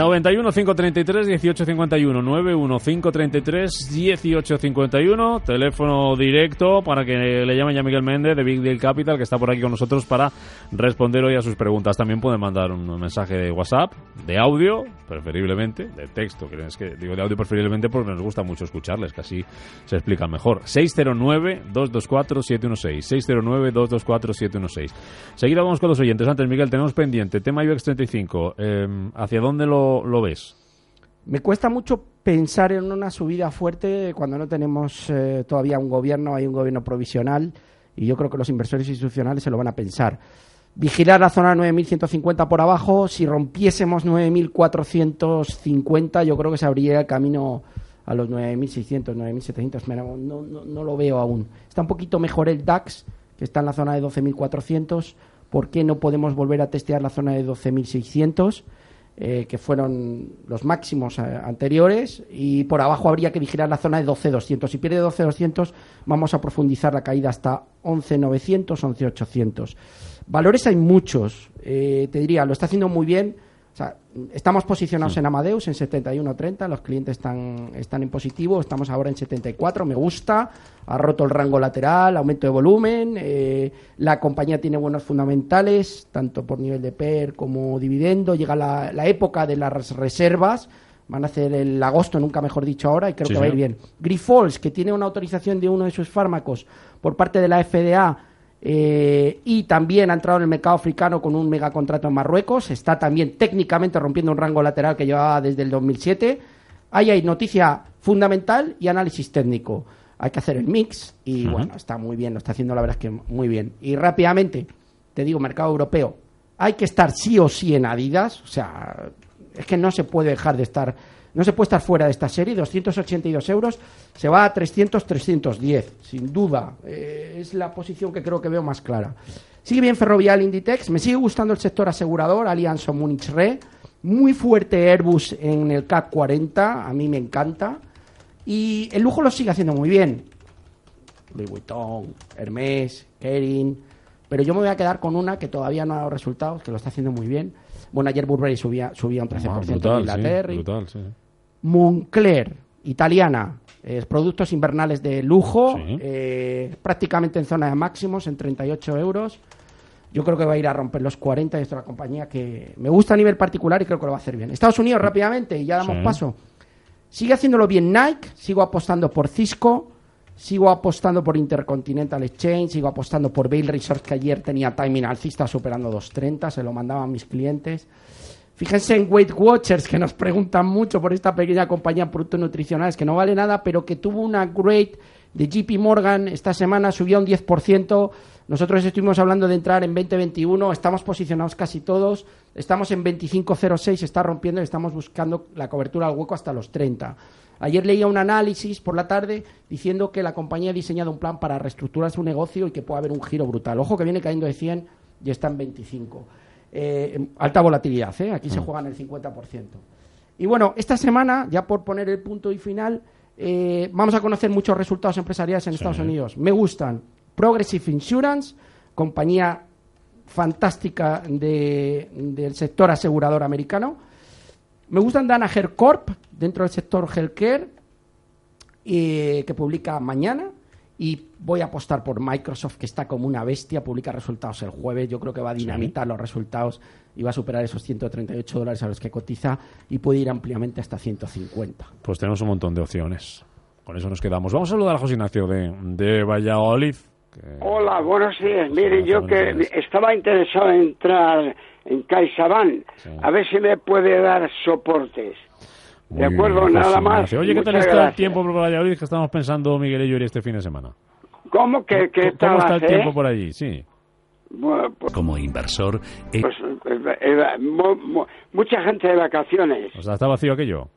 ...91 533 1851... ...91 533 1851... ...teléfono directo para que le llamen ya Miguel Méndez de Big Deal Capital... ...que está por aquí con nosotros para responder hoy a sus preguntas... ...también pueden mandar un mensaje de WhatsApp... ...de audio, preferiblemente... ...de texto, que es que digo de audio preferiblemente... ...porque nos gusta mucho escucharles... ...que así se explican mejor... ...609-224-716... ...609-224-716... Seguida vamos con los oyentes... ...antes Miguel, tenemos pendiente... ...tema IBEX 35... Eh, ¿Hacia dónde lo lo, ves? Me cuesta mucho pensar en una subida fuerte cuando no tenemos eh, todavía un gobierno, hay un gobierno provisional y yo creo que los inversores institucionales se lo van a pensar. Vigilar la zona 9.150 por abajo, si rompiésemos 9.450 yo creo que se abriría el camino a los 9.600, 9.700, no, no, no lo veo aún. Está un poquito mejor el DAX, que está en la zona de 12.400, ¿por qué no podemos volver a testear la zona de 12.600? Eh, que fueron los máximos eh, anteriores, y por abajo habría que vigilar la zona de 12.200. Si pierde 12.200, vamos a profundizar la caída hasta 11.900, 11.800. Valores hay muchos, eh, te diría, lo está haciendo muy bien estamos posicionados en Amadeus en 71.30, los clientes están, están en positivo, estamos ahora en 74, me gusta, ha roto el rango lateral, aumento de volumen, eh, la compañía tiene buenos fundamentales, tanto por nivel de PER como dividendo, llega la, la época de las reservas, van a hacer el agosto, nunca mejor dicho ahora, y creo que va a ir bien. Grifols, que tiene una autorización de uno de sus fármacos por parte de la FDA, eh, y también ha entrado en el mercado africano con un megacontrato en Marruecos. Está también técnicamente rompiendo un rango lateral que llevaba desde el 2007. Ahí hay noticia fundamental y análisis técnico. Hay que hacer el mix y bueno, está muy bien, lo está haciendo la verdad es que muy bien. Y rápidamente, te digo, mercado europeo, hay que estar sí o sí en Adidas. O sea, es que no se puede dejar de estar no se puede estar fuera de esta serie, 282 euros, se va a 300, 310, sin duda. Eh, es la posición que creo que veo más clara. Sigue bien Ferrovial Inditex, me sigue gustando el sector asegurador, Allianz o Munich Re, muy fuerte Airbus en el CAC 40, a mí me encanta, y el lujo lo sigue haciendo muy bien. Louis Vuitton, Hermès, Kering, pero yo me voy a quedar con una que todavía no ha dado resultados, que lo está haciendo muy bien. Bueno, ayer Burberry subía, subía un 13% ah, en Inglaterra. Moncler, italiana, productos invernales de lujo, eh, prácticamente en zona de máximos, en 38 euros. Yo creo que va a ir a romper los 40 y esto es una compañía que me gusta a nivel particular y creo que lo va a hacer bien. Estados Unidos, rápidamente, y ya damos paso. Sigue haciéndolo bien Nike, sigo apostando por Cisco, sigo apostando por Intercontinental Exchange, sigo apostando por Bail Resorts, que ayer tenía timing alcista superando 2.30, se lo mandaban mis clientes. Fíjense en Weight Watchers, que nos preguntan mucho por esta pequeña compañía de productos nutricionales, que no vale nada, pero que tuvo una great de JP Morgan esta semana, subió un 10%. Nosotros estuvimos hablando de entrar en 2021, estamos posicionados casi todos, estamos en 25.06, está rompiendo y estamos buscando la cobertura al hueco hasta los 30. Ayer leía un análisis por la tarde diciendo que la compañía ha diseñado un plan para reestructurar su negocio y que puede haber un giro brutal. Ojo que viene cayendo de 100 y está en 25. Eh, alta volatilidad, ¿eh? aquí se mm. juegan el 50%. Y bueno, esta semana, ya por poner el punto y final, eh, vamos a conocer muchos resultados empresariales en Estados Unidos. Me gustan Progressive Insurance, compañía fantástica del sector asegurador americano. Me gustan Danaher Corp, dentro del sector healthcare, que publica mañana y voy a apostar por Microsoft, que está como una bestia, publica resultados el jueves, yo creo que va a dinamitar los resultados y va a superar esos 138 dólares a los que cotiza y puede ir ampliamente hasta 150. Pues tenemos un montón de opciones con eso nos quedamos. Vamos a saludar a José Ignacio de, de Valladolid. que- Hola, buenos días. Mire, yo que estaba interesado en entrar en CaixaBank, Sí. a ver si me puede dar soportes. De Muy acuerdo, bien, nada más. Oye, ¿qué tal está el gracias. tiempo por Valladolid que estamos pensando Miguel y yo este fin de semana? ¿Cómo que, que ¿Cómo tal está el hace? tiempo por allí? Sí. Bueno, pues, Como inversor, eh, pues, eh, eh, mu- mu- mucha gente de vacaciones. O sea, ¿está vacío aquello?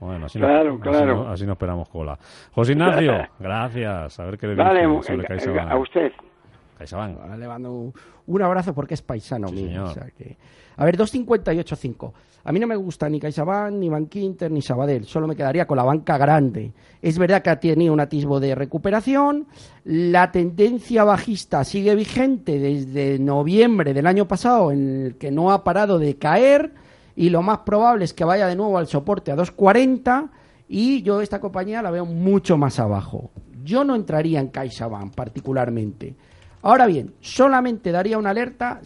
Bueno, así, claro, no, así, claro. no, así no esperamos cola. José Ignacio, gracias. A ver qué le Vale, dice sobre eh, CaixaBank. a usted. Ahora le mando un, un abrazo porque es paisano Sí, mío. o sea que- A ver, 258.5. A mí no me gusta ni CaixaBank, ni Bankinter, ni Sabadell. Solo me quedaría con la banca grande. Es verdad que ha tenido un atisbo de recuperación. La tendencia bajista sigue vigente desde noviembre del año pasado, en el que no ha parado de caer. Y lo más probable es que vaya de nuevo al soporte a 240. Y yo esta compañía la veo mucho más abajo. Yo no entraría en CaixaBank particularmente. Ahora bien, solamente daría una alerta,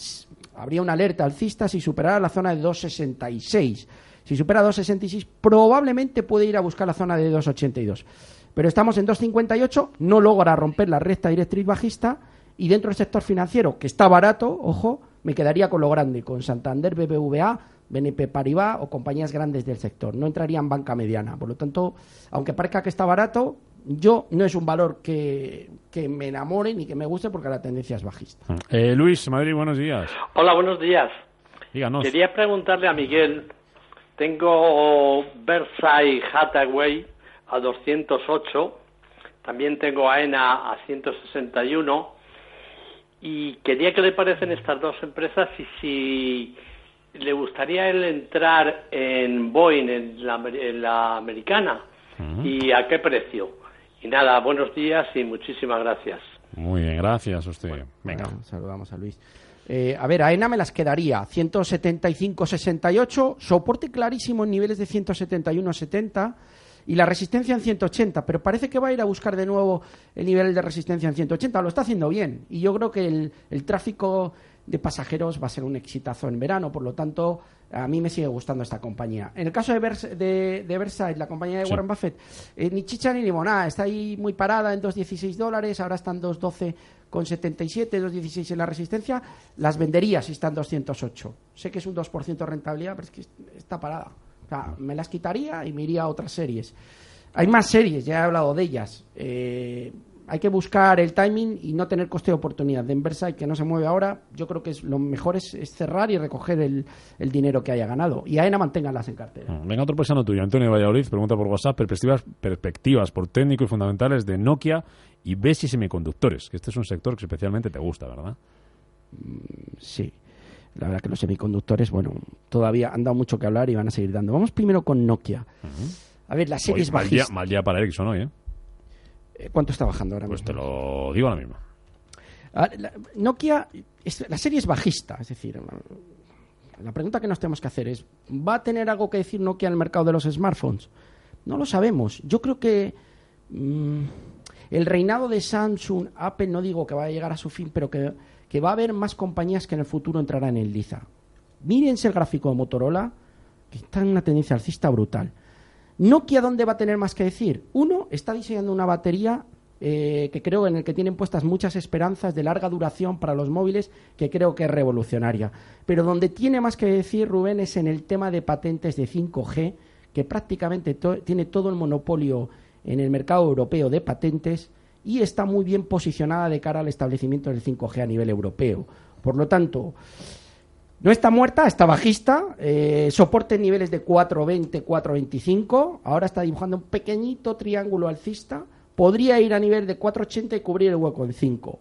habría una alerta alcista si superara la zona de 266. Si supera 266, probablemente puede ir a buscar la zona de 282. Pero estamos en 258, no logra romper la recta directriz bajista y dentro del sector financiero, que está barato, ojo, me quedaría con lo grande, con Santander, BBVA, BNP Paribas o compañías grandes del sector. No entraría en banca mediana. Por lo tanto, aunque parezca que está barato, yo no es un valor que, que me enamore ni que me guste porque la tendencia es bajista. Eh, Luis, Madrid, buenos días. Hola, buenos días. Díganos. Quería preguntarle a Miguel, tengo Versailles Hathaway a 208, también tengo AENA a 161 y quería que le parecen estas dos empresas y si le gustaría él entrar en Boeing, en la, amer- en la americana, y a qué precio. Y nada, buenos días y muchísimas gracias. Muy bien, gracias a usted. Venga. Bueno, saludamos a Luis. Eh, a ver, AENA me las quedaría. 175,68. Soporte clarísimo en niveles de 171,70. Y la resistencia en 180. Pero parece que va a ir a buscar de nuevo el nivel de resistencia en 180. Lo está haciendo bien. Y yo creo que el, el tráfico de pasajeros va a ser un exitazo en verano. Por lo tanto, a mí me sigue gustando esta compañía. En el caso de, Vers- de, de Versailles, la compañía de Sí. Warren Buffett, eh, ni chicha ni limonada. Está ahí muy parada en 2,16 dólares. Ahora están 2,12 con 77, 2,16 en la resistencia. Las vendería si están 208. Sé que es un 2% de rentabilidad, pero es que está parada. O sea, me las quitaría y me iría a otras series. Hay más series, ya he hablado de ellas. Eh, hay que buscar el timing y no tener coste de oportunidad. De Versailles, que no se mueve ahora, yo creo que es, lo mejor es, es cerrar y recoger el, el dinero que haya ganado. Y AENA manténganlas en cartera. Mm, Venga, otro paisano tuyo, Antonio Valladolid, pregunta por WhatsApp, perspectivas, perspectivas por técnico y fundamentales de Nokia y Besi Semiconductores, que este es un sector que especialmente te gusta, ¿verdad? Sí. La verdad que los semiconductores, bueno, todavía han dado mucho que hablar y van a seguir dando. Vamos primero con Nokia. A ver, la serie es mal, día, bajista. mal día para Ericsson hoy, ¿eh? Eh, ¿Cuánto está bajando ahora Pues mismo? te lo digo ahora mismo. Ah, Nokia, la serie es bajista, es decir, la pregunta que nos tenemos que hacer es, ¿va a tener algo que decir Nokia en el mercado de los smartphones? No lo sabemos. Yo creo que mm, el reinado de Samsung, Apple, no digo que va a llegar a su fin, pero que, que va a haber más compañías que en el futuro entrarán en liza. Mírense el gráfico de Motorola, que está en una tendencia alcista brutal. Nokia, ¿dónde va a tener más que decir? Uno, está diseñando una batería eh, que creo en el que tienen puestas muchas esperanzas de larga duración para los móviles, que creo que es revolucionaria. Pero donde tiene más que decir, Rubén, es en el tema de patentes de 5G, que prácticamente tiene todo el monopolio en el mercado europeo de patentes y está muy bien posicionada de cara al establecimiento del 5G a nivel europeo. Por lo tanto, no está muerta, está bajista, eh, soporte niveles de 4.20, 4.25, ahora está dibujando un pequeñito triángulo alcista, podría ir a nivel de 4.80 y cubrir el hueco en 5.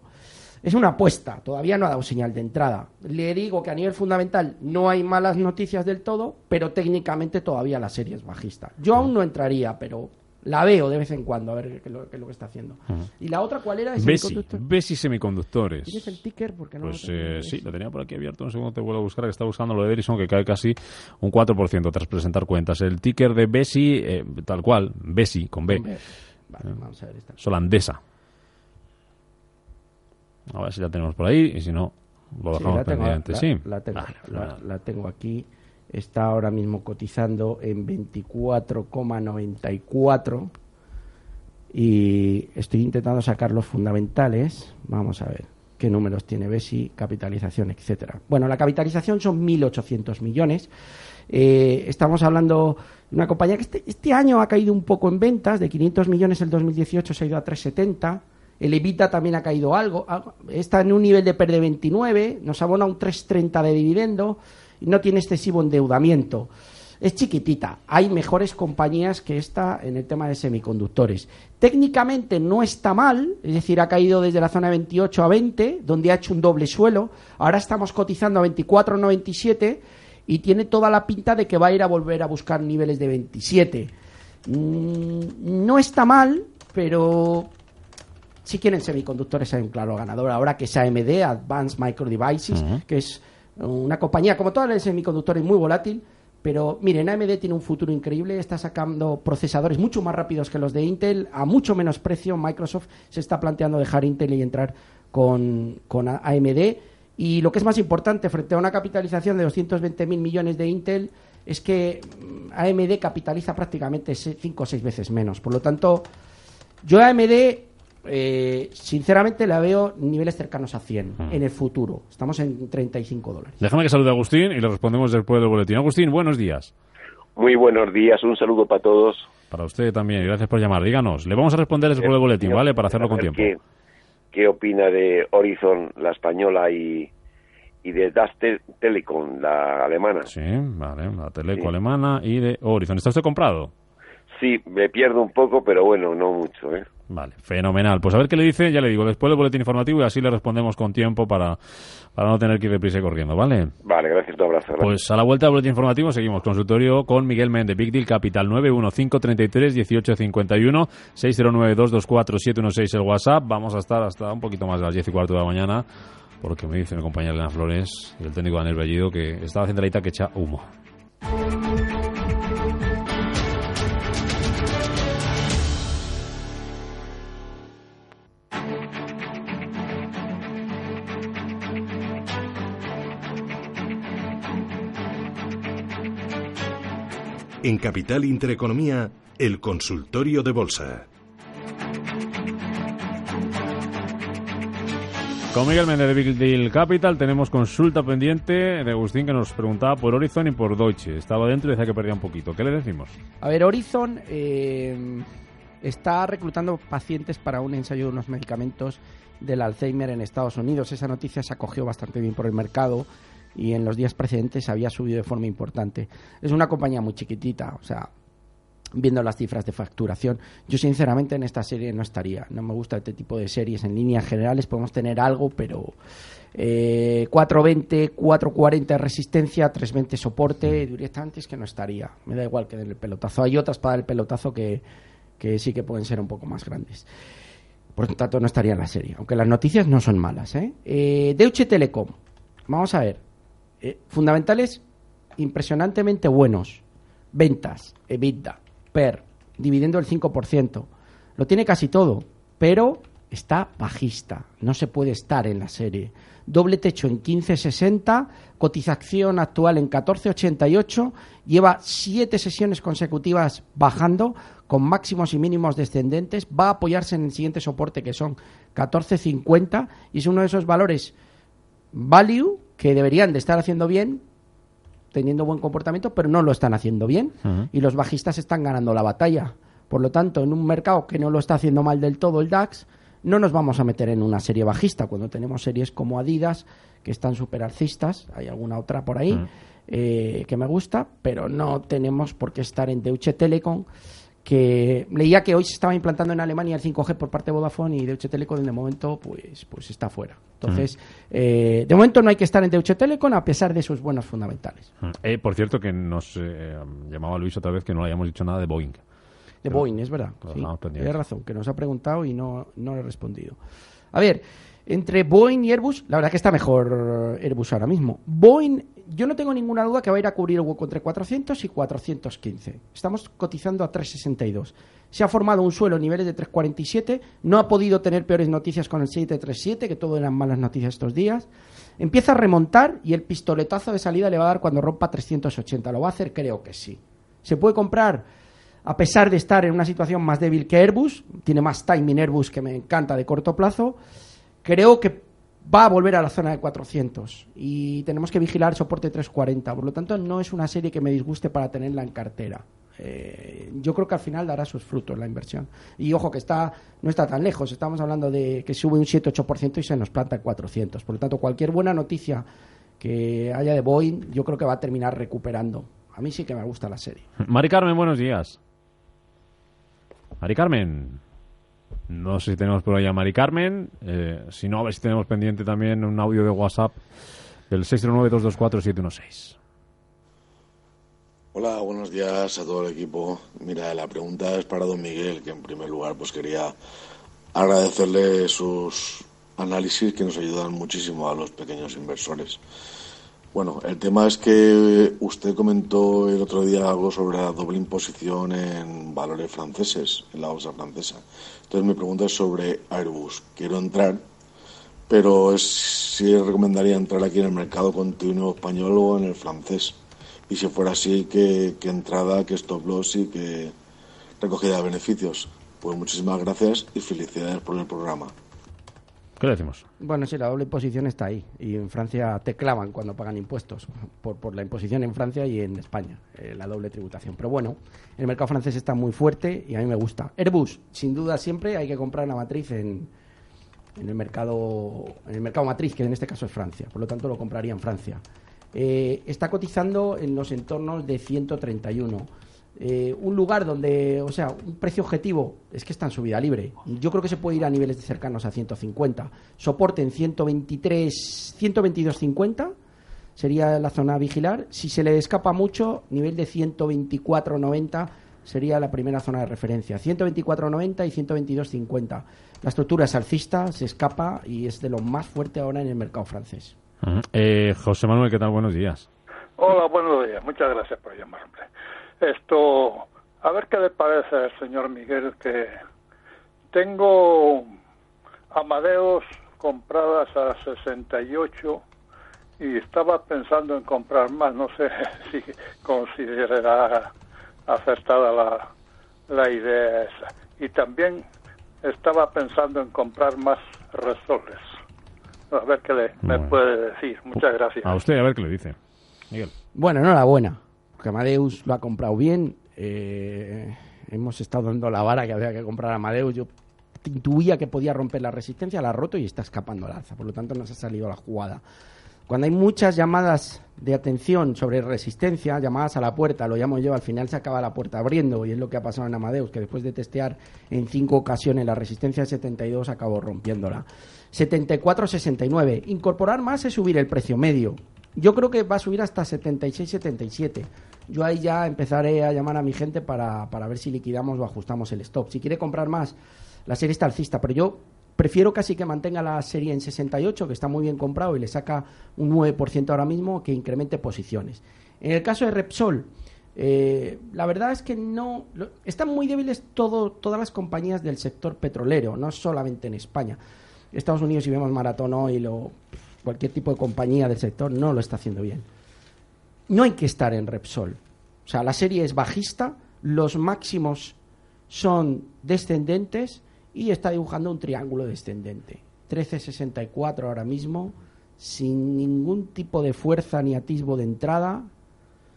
Es una apuesta, todavía no ha dado señal de entrada. Le digo que a nivel fundamental no hay malas noticias del todo, pero técnicamente todavía la serie es bajista. Yo aún no entraría, pero la veo de vez en cuando a ver qué es lo, qué es lo que está haciendo. ¿Y la otra cuál era? ¿Es Besi, semiconductor? Besi Semiconductores. ¿Tienes el ticker? Porque no lo Pues tengo. eh, sí, lo tenía por aquí abierto. Un segundo te vuelvo a buscar. Que está buscando lo de Ericsson, que cae casi un 4% tras presentar cuentas. El ticker de Besi, eh, tal cual, Besi, con B, Vale, vamos a ver esta. es holandesa. A ver si la tenemos por ahí y si no, lo Sí, dejamos la tengo, pendiente. la- sí, la tengo, Vale, la, fenomenal. la tengo aquí. Está ahora mismo cotizando en 24,94. y estoy intentando sacar los fundamentales. Vamos a ver qué números tiene Besi, capitalización, etcétera. Bueno, la capitalización son 1.800 millones. Eh, estamos hablando de una compañía que este, este, año ha caído un poco en ventas, de 500 millones el 2018 se ha ido a 370. El EBITDA también ha caído algo, está en un nivel de PER 29, nos abona un 330 de dividendo no tiene excesivo endeudamiento es chiquitita. Hay mejores compañías que esta en el tema de semiconductores. Técnicamente no está mal, es decir, ha caído desde la zona 28 a 20, donde ha hecho un doble suelo. Ahora estamos cotizando a 24,97 y tiene toda la pinta de que va a ir a volver a buscar niveles de 27. Mm, no está mal, pero si quieren semiconductores hay un claro ganador. Ahora que es AMD, Advanced Micro Devices, que es una compañía como todas las semiconductores muy volátil, pero miren, AMD tiene un futuro increíble, está sacando procesadores mucho más rápidos que los de Intel, a mucho menos precio. Microsoft se está planteando dejar Intel y entrar con, AMD. Y lo que es más importante, frente a una capitalización de 220.000 millones de Intel, es que mm, AMD capitaliza prácticamente 5 o 6 veces menos. Por lo tanto, yo AMD eh, sinceramente la veo niveles cercanos a 100 mm. en el futuro. Estamos en 35 dólares. Déjame que salude a Agustín y le respondemos después del boletín. Agustín, buenos días. Muy buenos días, un saludo para todos. Para usted también, gracias por llamar. Díganos, le vamos a responder después del boletín, ¿vale? Para hacerlo con tiempo. Qué, opina de Horizon, la española, y, y de Das Telecom, la alemana? Sí, vale, la Teleco alemana y de Horizon. ¿Está usted comprado? Sí, me pierdo un poco, pero bueno, no mucho, ¿eh? Vale, fenomenal. Pues a ver qué le dice, ya le digo, después del boletín informativo y así le respondemos con tiempo para, para no tener que ir deprisa y corriendo, ¿vale? Vale, gracias, un abrazo. Pues a la vuelta del boletín informativo seguimos. Consultorio con Miguel Méndez, Big Deal Capital 915331851, 609224716 el WhatsApp. Vamos a estar hasta un poquito más de las 10 y cuarto de la mañana, porque me dice mi compañera Elena Flores y el técnico Daniel Bellido que estaba haciendo la que echa humo. En Capital Intereconomía, el consultorio de bolsa. Con Miguel Méndez de Big Deal Capital tenemos consulta pendiente de Agustín que nos preguntaba por Horizon y por Deutsche. Estaba dentro y decía que perdía un poquito. ¿Qué le decimos? A ver, Horizon eh, está reclutando pacientes para un ensayo de unos medicamentos del Alzheimer en Estados Unidos. Esa noticia se acogió bastante bien por el mercado y en los días precedentes había subido de forma importante. Es una compañía muy chiquitita, o sea, viendo las cifras de facturación. Yo sinceramente en esta serie no estaría. No me gusta este tipo de series. En líneas generales podemos tener algo, pero eh, 420, 440 resistencia, 320 soporte, directamente es que no estaría. Me da igual que den el pelotazo. Hay otras para dar el pelotazo que, que sí que pueden ser un poco más grandes. Por lo tanto, no estaría en la serie. Aunque las noticias no son malas. ¿eh? Eh, Deutsche Telekom. Vamos a ver. Eh, fundamentales impresionantemente buenos. Ventas, EBITDA, PER, dividendo el 5%. Lo tiene casi todo, pero está bajista. No se puede estar en la serie. Doble techo en 15.60, cotización actual en 14.88, lleva siete sesiones consecutivas bajando con máximos y mínimos descendentes, va a apoyarse en el siguiente soporte que son 14.50 y es uno de esos valores value que deberían de estar haciendo bien, teniendo buen comportamiento, pero no lo están haciendo bien. Y los bajistas están ganando la batalla. Por lo tanto, en un mercado que no lo está haciendo mal del todo el DAX, no nos vamos a meter en una serie bajista cuando tenemos series como Adidas, que están super alcistas, hay alguna otra por ahí eh, que me gusta, pero no tenemos por qué estar en Deutsche Telekom que leía que hoy se estaba implantando en Alemania el 5G por parte de Vodafone y Deutsche Telekom de momento pues pues está fuera. Entonces, eh, de momento no hay que estar en Deutsche Telekom a pesar de sus buenos fundamentales. Eh, por cierto, que nos eh, llamaba Luis otra vez que no le hayamos dicho nada de Boeing. De Boeing, es verdad. Sí, tiene razón, que nos ha preguntado y no, no le he respondido. A ver, entre Boeing y Airbus, la verdad que está mejor Airbus ahora mismo. Boeing yo no tengo ninguna duda que va a ir a cubrir el hueco entre 400 y 415. Estamos cotizando a 362. Se ha formado un suelo a niveles de 347. No ha podido tener peores noticias con el 737, que todo eran malas noticias estos días. Empieza a remontar y el pistoletazo de salida le va a dar cuando rompa 380. ¿Lo va a hacer? Creo que sí. ¿Se puede comprar? a pesar de estar en una situación más débil que Airbus, tiene más timing Airbus que me encanta de corto plazo, creo que va a volver a la zona de 400 y tenemos que vigilar soporte 340. Por lo tanto, no es una serie que me disguste para tenerla en cartera. Eh, yo creo que al final dará sus frutos la inversión. Y ojo que está no está tan lejos, estamos hablando de que sube un 7-8% y se nos planta en 400. Por lo tanto, cualquier buena noticia que haya de Boeing, yo creo que va a terminar recuperando. A mí sí que me gusta la serie. Mari Carmen, buenos días. Mari Carmen. No sé si tenemos por ahí a Mari Carmen. Eh, si no, a ver si tenemos pendiente también un audio de WhatsApp del 609-224-716. Hola, buenos días a todo el equipo. Mira, la pregunta es para don Miguel, que en primer lugar pues quería agradecerle sus análisis que nos ayudan muchísimo a los pequeños inversores. Bueno, el tema es que usted comentó el otro día algo sobre la doble imposición en valores franceses, en la bolsa francesa. Entonces mi pregunta es sobre Airbus. Quiero entrar, pero es si recomendaría entrar aquí en el mercado continuo español o en el francés. Y si fuera así, que, entrada, que stop loss y que recogida de beneficios. Pues muchísimas gracias y felicidades por el programa. ¿Qué decimos? Bueno, sí, la doble imposición está ahí. Y en Francia te clavan cuando pagan impuestos por, por la imposición en Francia y en España, eh, la doble tributación. Pero bueno, el mercado francés está muy fuerte y a mí me gusta. Airbus, sin duda siempre hay que comprar una matriz en, en el mercado en el mercado matriz, que en este caso es Francia. Por lo tanto, lo compraría en Francia. Eh, está cotizando en los entornos de 131 eh, un lugar donde, o sea, un precio objetivo es que está en subida libre. Yo creo que se puede ir a niveles cercanos a 150. Soporte en 123, 122.50 sería la zona a vigilar. Si se le escapa mucho, nivel de 124.90 sería la primera zona de referencia. 124.90 y 122.50. La estructura es alcista, se escapa y es de lo más fuerte ahora en el mercado francés. Eh, José Manuel, ¿qué tal? Buenos días. Hola, buenos días. Muchas gracias por llamarme. Esto, a ver qué le parece al señor Miguel que tengo Amadeus compradas a 68 y estaba pensando en comprar más. No sé si considerará acertada la, la idea esa. Y también estaba pensando en comprar más resoles. A ver qué le, me puede decir. Muchas gracias. A usted, a ver qué le dice. Miguel. Bueno, enhorabuena. Amadeus lo ha comprado bien. Eh, hemos estado dando la vara que había que comprar Amadeus. Yo intuía que podía romper la resistencia, la ha roto y está escapando al alza. Por lo tanto, nos ha salido la jugada. Cuando hay muchas llamadas de atención sobre resistencia, llamadas a la puerta, lo llamo yo, al final se acaba la puerta abriendo y es lo que ha pasado en Amadeus, que después de testear en cinco ocasiones la resistencia de 72 acabó rompiéndola. 74-69. Incorporar más es subir el precio medio. Yo creo que va a subir hasta 76-77 yo ahí ya empezaré a llamar a mi gente para, para ver si liquidamos o ajustamos el stop. Si quiere comprar más, la serie está alcista, pero yo prefiero casi que mantenga la serie en 68, que está muy bien comprado y le saca un 9% ahora mismo, que incremente posiciones. En el caso de Repsol, eh, la verdad es que no. están muy débiles todo, todas las compañías del sector petrolero, no solamente en España. Estados Unidos, si vemos Maratón Oil o cualquier tipo de compañía del sector, no lo está haciendo bien no hay que estar en Repsol. O sea, la serie es bajista, los máximos son descendentes y está dibujando un triángulo descendente. 13.64 ahora mismo, sin ningún tipo de fuerza ni atisbo de entrada.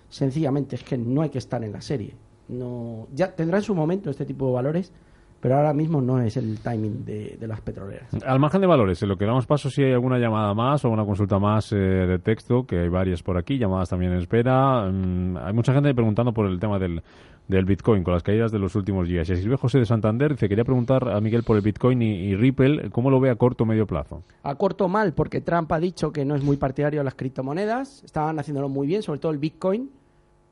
Sencillamente es que no hay que estar en la serie. No, ya tendrá en su momento este tipo de valores, pero ahora mismo no es el timing de, las petroleras. Al margen de valores, en lo que damos paso, si hay alguna llamada más o una consulta más eh, de texto, que hay varias por aquí, llamadas también en espera. Mm, hay mucha gente preguntando por el tema del, del Bitcoin, con las caídas de los últimos días. Y Silvio José de Santander dice, quería preguntar a Miguel por el Bitcoin y, y, Ripple, ¿cómo lo ve a corto o medio plazo? A corto mal, porque Trump ha dicho que no es muy partidario de las criptomonedas, estaban haciéndolo muy bien, sobre todo el Bitcoin,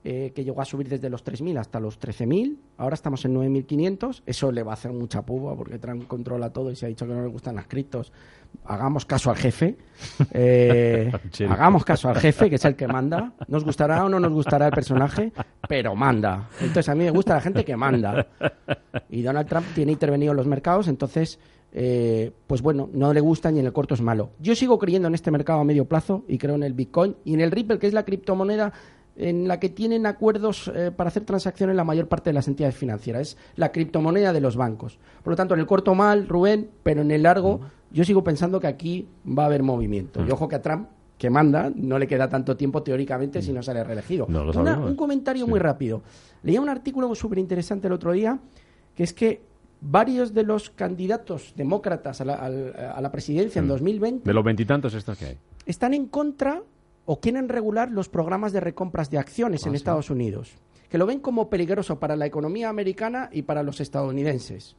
eh, que llegó a subir desde los 3.000 hasta los 13.000. Ahora estamos en 9.500. Eso le va a hacer mucha puba porque Trump controla todo y se ha dicho que no le gustan las criptos. Hagamos caso al jefe. Eh, hagamos caso al jefe, que es el que manda. Nos gustará o no nos gustará el personaje, pero manda. Entonces a mí me gusta la gente que manda. Y Donald Trump tiene intervenido en los mercados, entonces... Eh, pues bueno, no le gusta y en el corto es malo. Yo sigo creyendo en este mercado a medio plazo y creo en el Bitcoin y en el Ripple, que es la criptomoneda en la que tienen acuerdos eh, para hacer transacciones la mayor parte de las entidades financieras. Es la criptomoneda de los bancos. Por lo tanto, en el corto mal, Rubén, pero en el largo, yo sigo pensando que aquí va a haber movimiento. Y ojo que a Trump, que manda, no le queda tanto tiempo teóricamente si no sale reelegido. No Una- un comentario muy rápido. Leía un artículo súper interesante el otro día, que es que varios de los candidatos demócratas a la, a la presidencia en 2020 De los veintitantos estos que hay. están en contra o quieren regular los programas de recompras de acciones Ah, en Estados Unidos, que lo ven como peligroso para la economía americana y para los estadounidenses.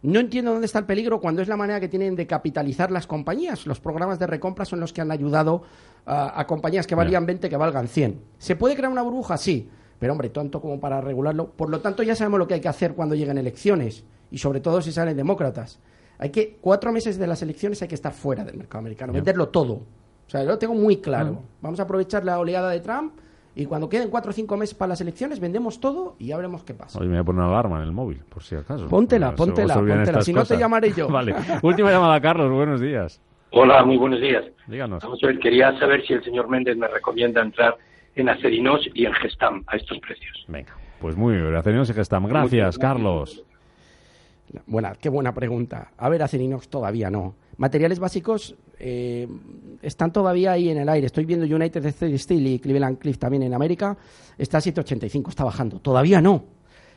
No entiendo dónde está el peligro cuando es la manera que tienen de capitalizar las compañías. Los programas de recompra son los que han ayudado a, a compañías que valían 20 que valgan 100. ¿Se puede crear una burbuja? Sí, pero hombre, tanto como para regularlo. Por lo tanto, ya sabemos lo que hay que hacer cuando lleguen elecciones y sobre todo si salen demócratas. Hay que, cuatro meses de las elecciones hay que estar fuera del mercado americano, venderlo todo. O sea, yo lo tengo muy claro. Vamos a aprovechar la oleada de Trump y cuando queden cuatro o cinco meses para las elecciones vendemos todo y ya veremos qué pasa. Hoy me voy a poner una alarma en el móvil, por si acaso. Póntela, se- póntela, póntela. Si no, te cosas. llamaré yo. vale. Última llamada, Carlos. Buenos días. Hola, muy buenos días. Díganos. Vamos a ver, quería saber si el señor Méndez me recomienda entrar en Acerinos y en Gestam a estos precios. Venga, pues muy bien. Acerinos y Gestam. Gracias, Carlos. Buena, qué buena pregunta. A ver, Acerinox todavía no. Materiales básicos eh, están todavía ahí en el aire. Estoy viendo United Steel y Cleveland Cliff también en América. Está a 7,85, está bajando. Todavía no.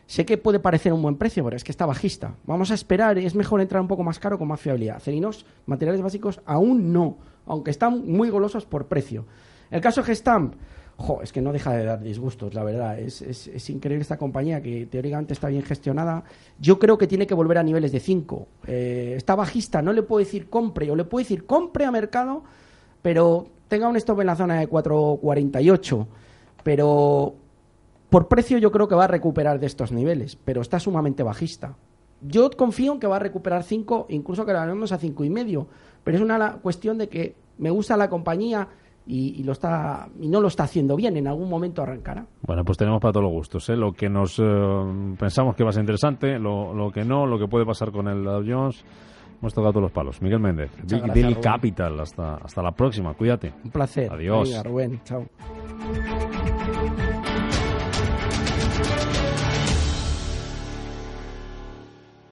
Sé que puede parecer un buen precio, pero es que está bajista. Vamos a esperar, es mejor entrar un poco más caro con más fiabilidad. Acerinos, materiales básicos, aún no, aunque están muy golosos por precio. El caso Gestamp, jo, es que no deja de dar disgustos, la verdad. Es, increíble esta compañía que teóricamente está bien gestionada. Yo creo que tiene que volver a niveles de 5. está bajista, no le puedo decir compre, o le puedo decir compre a mercado, pero tenga un stop en la zona de 4.48. Pero por precio yo creo que va a recuperar de estos niveles, pero está sumamente bajista. Yo confío en que va a recuperar 5, incluso que la vemos a cinco y medio, pero es una cuestión de que me gusta la compañía y, y lo está y no lo está haciendo bien. En algún momento arrancará. Bueno, pues tenemos para todos los gustos. ¿eh? Lo que nos eh, pensamos que va a ser interesante, lo, lo que no, lo que puede pasar con el Dow Jones. Hemos tocado todos los palos. Miguel Méndez, Big gracias, Deal Rubén. Capital. Hasta, hasta la próxima. Cuídate. Un placer. Adiós. Venga, Rubén, chao.